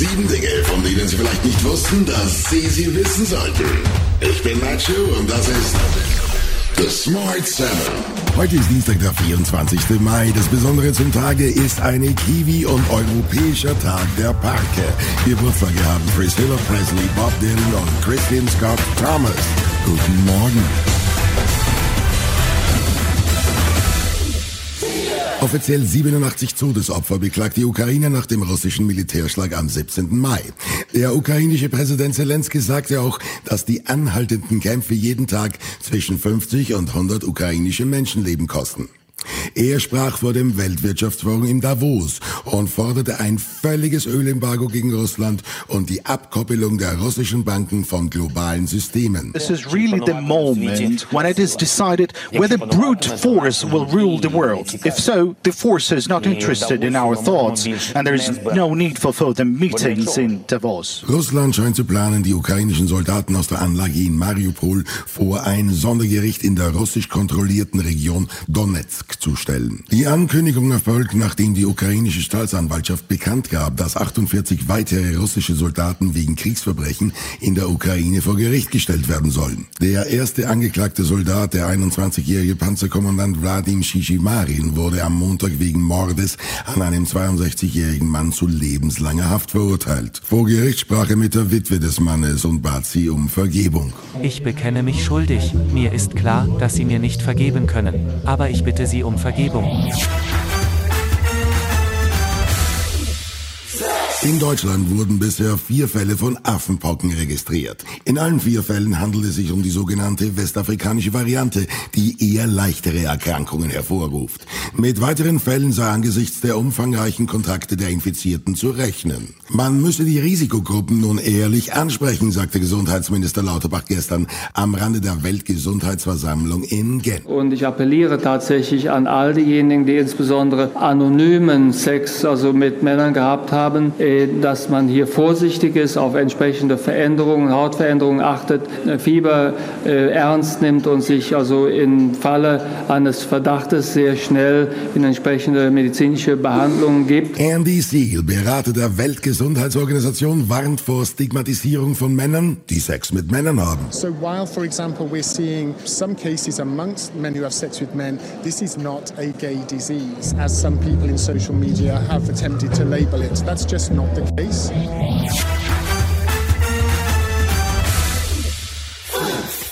Sieben Dinge, von denen Sie vielleicht nicht wussten, dass Sie sie wissen sollten. Ich bin Nacho und das ist The Smart Seven. Heute ist Dienstag, der 24. Mai. Das Besondere zum Tage ist eine Kiwi- und europäischer Tag der Parke. Geburtstage haben Priscilla Presley, Bob Dylan und Christian Scott Thomas. Guten Morgen. Offiziell 87 Todesopfer beklagt die Ukraine nach dem russischen Militärschlag am 17. Mai. Der ukrainische Präsident Zelensky sagte auch, dass die anhaltenden Kämpfe jeden Tag zwischen 50 und 100 ukrainische Menschenleben kosten. Er sprach vor dem Weltwirtschaftsforum in Davos und forderte ein völliges Ölembargo gegen Russland und die Abkoppelung der russischen Banken von globalen Systemen. This is really the moment when it is decided whether brute force will rule the world. If so, the force is not interested in our thoughts and there is no need for further meetings in Davos. Russland scheint zu planen, die ukrainischen Soldaten aus der Anlage in Mariupol vor ein Sondergericht in der russisch kontrollierten Region Donetsk zu stellen. Die Ankündigung erfolgt, nachdem die ukrainische Staatsanwaltschaft bekannt gab, dass 48 weitere russische Soldaten wegen Kriegsverbrechen in der Ukraine vor Gericht gestellt werden sollen. Der erste angeklagte Soldat, der 21-jährige Panzerkommandant Wladim Shishimarin, wurde am Montag wegen Mordes an einem 62-jährigen Mann zu lebenslanger Haft verurteilt. Vor Gericht sprach er mit der Witwe des Mannes und bat sie um Vergebung. Ich bekenne mich schuldig. Mir ist klar, dass Sie mir nicht vergeben können. Aber ich bitte Sie um Vergebung. In Deutschland wurden bisher vier Fälle von Affenpocken registriert. In allen vier Fällen handelt es sich um die sogenannte westafrikanische Variante, die eher leichtere Erkrankungen hervorruft. Mit weiteren Fällen sei angesichts der umfangreichen Kontakte der Infizierten zu rechnen. Man müsse die Risikogruppen nun ehrlich ansprechen, sagte Gesundheitsminister Lauterbach gestern am Rande der Weltgesundheitsversammlung in Genf. Und ich appelliere tatsächlich an all diejenigen, die insbesondere anonymen Sex, also mit Männern gehabt haben, dass man hier vorsichtig ist, auf entsprechende Veränderungen, Hautveränderungen achtet, äh, Fieber äh, ernst nimmt und sich also im Falle eines Verdachtes sehr schnell in entsprechende medizinische Behandlungen gibt. Andy Siegel, Berater der Weltgesundheitsorganisation, warnt vor Stigmatisierung von Männern, die Sex mit Männern haben. So while, for example, we're seeing some cases amongst men who have sex with men, this is not a gay disease, as some people in social media have attempted to label it. That's just not the case.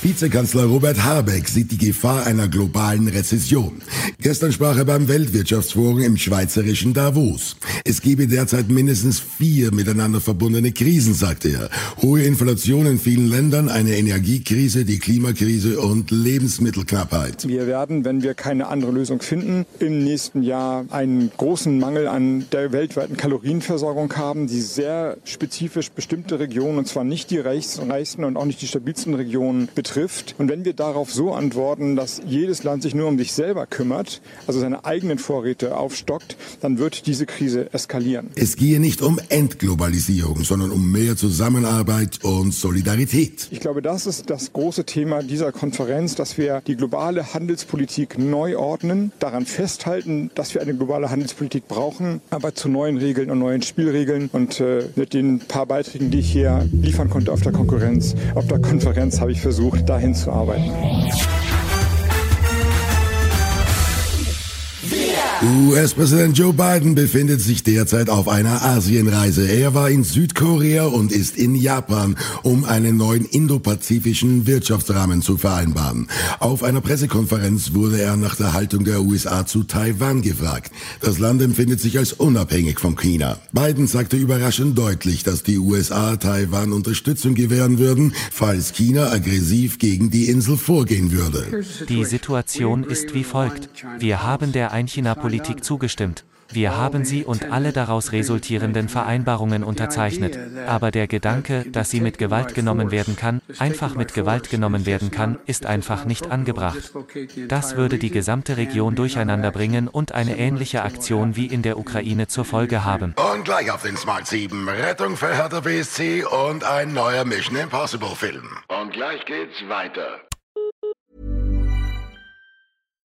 Vizekanzler Robert Habeck sieht die Gefahr einer globalen Rezession. Gestern sprach er beim Weltwirtschaftsforum im schweizerischen Davos. Es gebe derzeit mindestens vier miteinander verbundene Krisen, sagte er. Hohe Inflation in vielen Ländern, eine Energiekrise, die Klimakrise und Lebensmittelknappheit. Wir werden, wenn wir keine andere Lösung finden, im nächsten Jahr einen großen Mangel an der weltweiten Kalorienversorgung haben, die sehr spezifisch bestimmte Regionen, und zwar nicht die reichsten und auch nicht die stabilsten Regionen betrifft. Und wenn wir darauf so antworten, dass jedes Land sich nur um sich selber kümmert, also seine eigenen Vorräte aufstockt, dann wird diese Krise eskalieren. Es gehe nicht um Entglobalisierung, sondern um mehr Zusammenarbeit und Solidarität. Ich glaube, das ist das große Thema dieser Konferenz, dass wir die globale Handelspolitik neu ordnen, daran festhalten, dass wir eine globale Handelspolitik brauchen, aber zu neuen Regeln und neuen Spielregeln. Und äh, mit den paar Beiträgen, die ich hier liefern konnte auf der Konkurrenz, auf der Konferenz, habe ich versucht, dahin zu arbeiten. US-Präsident Joe Biden befindet sich derzeit auf einer Asienreise. Er war in Südkorea und ist in Japan, um einen neuen indopazifischen Wirtschaftsrahmen zu vereinbaren. Auf einer Pressekonferenz wurde er nach der Haltung der USA zu Taiwan gefragt. Das Land empfindet sich als unabhängig von China. Biden sagte überraschend deutlich, dass die USA Taiwan Unterstützung gewähren würden, falls China aggressiv gegen die Insel vorgehen würde. Die Situation ist wie folgt. Wir haben der Ein-China-Politik Politik zugestimmt. Wir haben sie und alle daraus resultierenden Vereinbarungen unterzeichnet. Aber der Gedanke, dass sie mit Gewalt genommen werden kann, einfach mit Gewalt genommen werden kann, ist einfach nicht angebracht. Das würde die gesamte Region durcheinander bringen und eine ähnliche Aktion wie in der Ukraine zur Folge haben. Und gleich auf den Smart 7. Rettung für Hertha BSC und ein neuer Mission Impossible Film. Und gleich geht's weiter.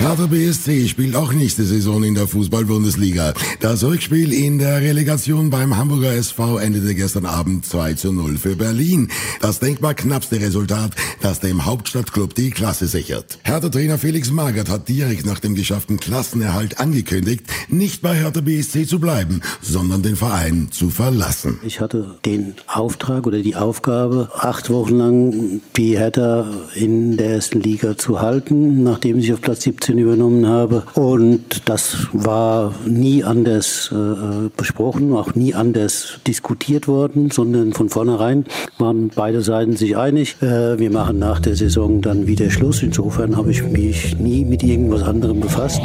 Hertha BSC spielt auch nächste Saison in der Fußball-Bundesliga. Das Rückspiel in der Relegation beim Hamburger SV endete gestern Abend 2 zu 0 für Berlin. Das denkbar knappste Resultat, das dem Hauptstadtklub die Klasse sichert. Hertha-Trainer Felix Magath hat direkt nach dem geschafften Klassenerhalt angekündigt, nicht bei Hertha BSC zu bleiben, sondern den Verein zu verlassen. Ich hatte den Auftrag oder die Aufgabe, acht Wochen lang die Hertha in der ersten Liga zu halten, nachdem ich auf Platz 17 übernommen habe. Und das war nie anders äh, besprochen, auch nie anders diskutiert worden, sondern von vornherein waren beide Seiten sich einig. Äh, wir machen nach der Saison dann wieder Schluss. Insofern habe ich mich nie mit irgendwas anderem befasst.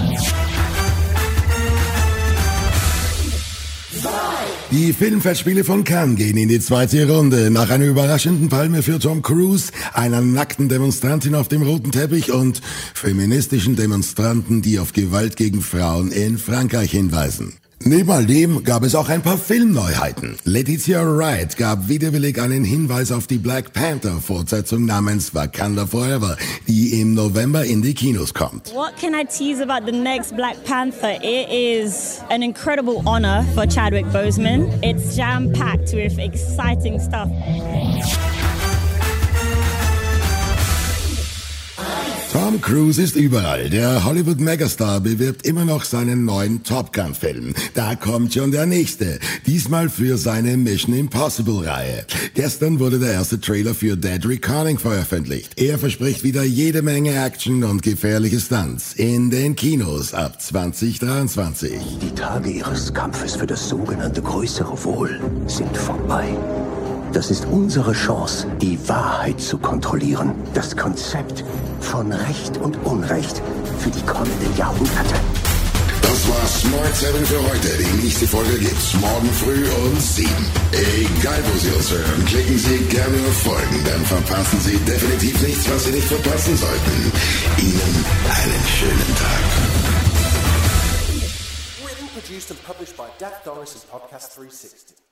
Die Filmfestspiele von Cannes gehen in die zweite Runde. Nach einer überraschenden Palme für Tom Cruise, einer nackten Demonstrantin auf dem roten Teppich und feministischen Demonstranten, die auf Gewalt gegen Frauen in Frankreich hinweisen. Neben all dem gab es auch ein paar Filmneuheiten. Letizia Wright gab widerwillig einen Hinweis auf die Black Panther Fortsetzung namens Wakanda Forever, die im November in die Kinos kommt. What can I tease about the next Black Panther? It is an incredible honor for Chadwick Boseman. It's jam-packed with exciting stuff. Tom Cruise ist überall. Der Hollywood Megastar bewirbt immer noch seinen neuen Top Gun Film. Da kommt schon der nächste. Diesmal für seine Mission Impossible Reihe. Gestern wurde der erste Trailer für Dead Reckoning veröffentlicht. Er verspricht wieder jede Menge Action und gefährliche Stunts in den Kinos ab 2023. Die Tage ihres Kampfes für das sogenannte größere Wohl sind vorbei. Das ist unsere Chance, die Wahrheit zu kontrollieren. Das Konzept von Recht und Unrecht für die kommenden Jahrhunderte. Das war Smart 7 für heute. Die nächste Folge gibt's morgen früh um 7. Egal wo Sie uns hören, klicken Sie gerne auf Folgen, dann verpassen Sie definitiv nichts, was Sie nicht verpassen sollten. Ihnen einen schönen Tag. Written, produced and published by Dak Doris and Podcast 360.